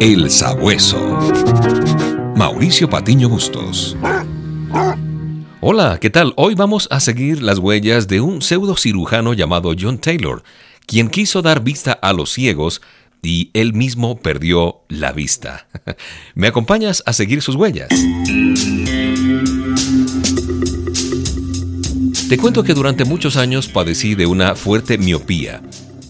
El Sabueso. Mauricio Patiño Bustos. Hola, ¿qué tal? Hoy vamos a seguir las huellas de un pseudo cirujano llamado John Taylor, quien quiso dar vista a los ciegos y él mismo perdió la vista. ¿Me acompañas a seguir sus huellas? Te cuento que durante muchos años padecí de una fuerte miopía.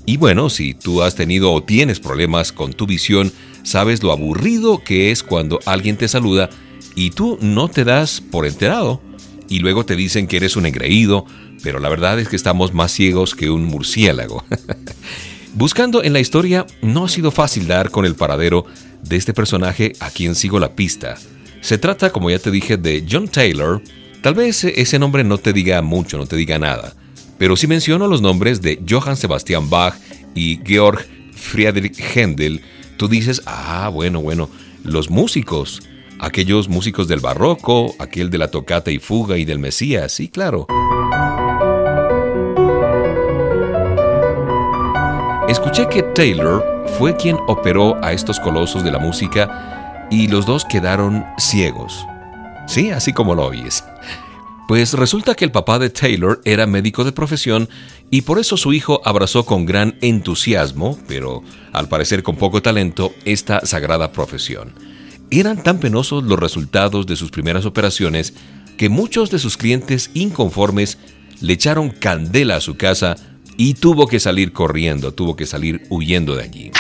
Y bueno, si tú has tenido o tienes problemas con tu visión, sabes lo aburrido que es cuando alguien te saluda y tú no te das por enterado. Y luego te dicen que eres un engreído, pero la verdad es que estamos más ciegos que un murciélago. Buscando en la historia, no ha sido fácil dar con el paradero de este personaje a quien sigo la pista. Se trata, como ya te dije, de John Taylor. Tal vez ese nombre no te diga mucho, no te diga nada pero si menciono los nombres de Johann Sebastian Bach y Georg Friedrich Händel, tú dices, ah, bueno, bueno, los músicos, aquellos músicos del barroco, aquel de la tocata y fuga y del Mesías, sí, claro. Escuché que Taylor fue quien operó a estos colosos de la música y los dos quedaron ciegos. Sí, así como lo oyes. Pues resulta que el papá de Taylor era médico de profesión y por eso su hijo abrazó con gran entusiasmo, pero al parecer con poco talento, esta sagrada profesión. Eran tan penosos los resultados de sus primeras operaciones que muchos de sus clientes inconformes le echaron candela a su casa y tuvo que salir corriendo, tuvo que salir huyendo de allí.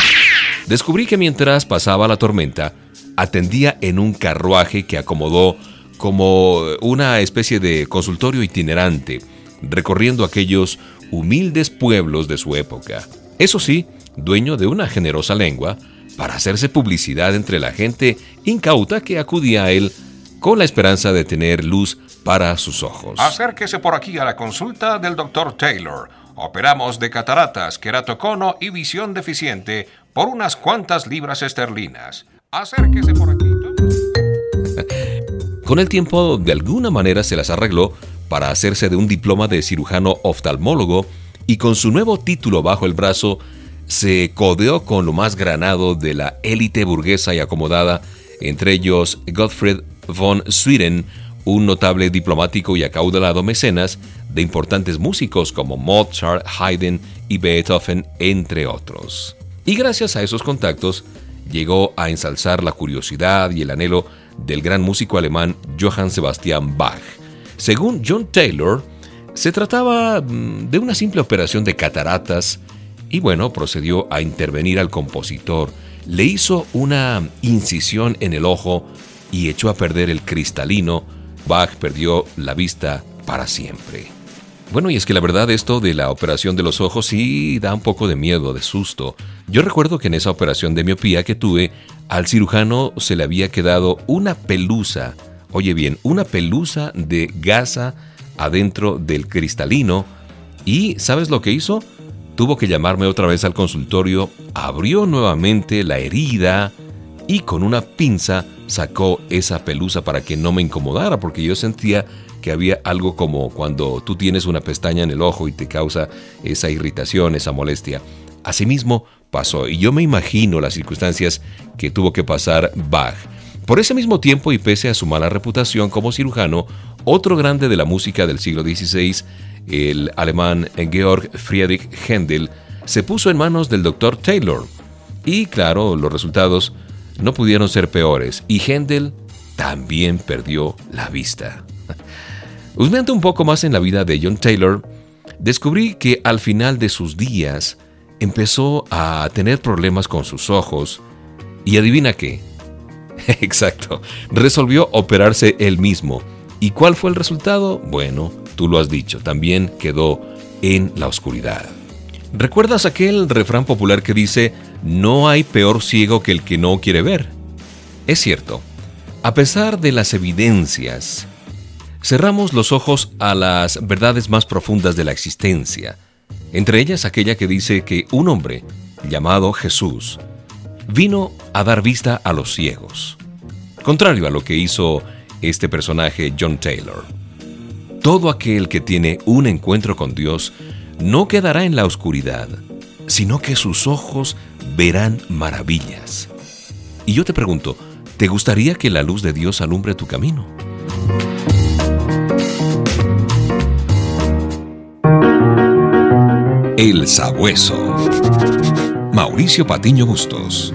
Descubrí que mientras pasaba la tormenta, atendía en un carruaje que acomodó como una especie de consultorio itinerante, recorriendo aquellos humildes pueblos de su época. Eso sí, dueño de una generosa lengua, para hacerse publicidad entre la gente incauta que acudía a él con la esperanza de tener luz para sus ojos. Acérquese por aquí a la consulta del doctor Taylor. Operamos de cataratas, queratocono y visión deficiente por unas cuantas libras esterlinas. Acérquese por aquí. Con el tiempo, de alguna manera se las arregló para hacerse de un diploma de cirujano oftalmólogo y con su nuevo título bajo el brazo, se codeó con lo más granado de la élite burguesa y acomodada, entre ellos Gottfried von Swieren, un notable diplomático y acaudalado mecenas de importantes músicos como Mozart, Haydn y Beethoven, entre otros. Y gracias a esos contactos, llegó a ensalzar la curiosidad y el anhelo del gran músico alemán Johann Sebastian Bach. Según John Taylor, se trataba mm, de una simple operación de cataratas y bueno, procedió a intervenir al compositor. Le hizo una incisión en el ojo y echó a perder el cristalino. Bach perdió la vista para siempre. Bueno, y es que la verdad esto de la operación de los ojos sí da un poco de miedo, de susto. Yo recuerdo que en esa operación de miopía que tuve, al cirujano se le había quedado una pelusa, oye bien, una pelusa de gasa adentro del cristalino y ¿sabes lo que hizo? Tuvo que llamarme otra vez al consultorio, abrió nuevamente la herida y con una pinza sacó esa pelusa para que no me incomodara porque yo sentía que había algo como cuando tú tienes una pestaña en el ojo y te causa esa irritación, esa molestia. Asimismo pasó, y yo me imagino las circunstancias que tuvo que pasar Bach. Por ese mismo tiempo y pese a su mala reputación como cirujano, otro grande de la música del siglo XVI, el alemán Georg Friedrich Händel, se puso en manos del doctor Taylor. Y claro, los resultados no pudieron ser peores, y Händel también perdió la vista. Husmeando un poco más en la vida de John Taylor, descubrí que al final de sus días empezó a tener problemas con sus ojos y adivina qué. Exacto, resolvió operarse él mismo. ¿Y cuál fue el resultado? Bueno, tú lo has dicho, también quedó en la oscuridad. ¿Recuerdas aquel refrán popular que dice, no hay peor ciego que el que no quiere ver? Es cierto, a pesar de las evidencias cerramos los ojos a las verdades más profundas de la existencia, entre ellas aquella que dice que un hombre llamado Jesús vino a dar vista a los ciegos, contrario a lo que hizo este personaje John Taylor. Todo aquel que tiene un encuentro con Dios no quedará en la oscuridad, sino que sus ojos verán maravillas. Y yo te pregunto, ¿te gustaría que la luz de Dios alumbre tu camino? El Sabueso. Mauricio Patiño Bustos.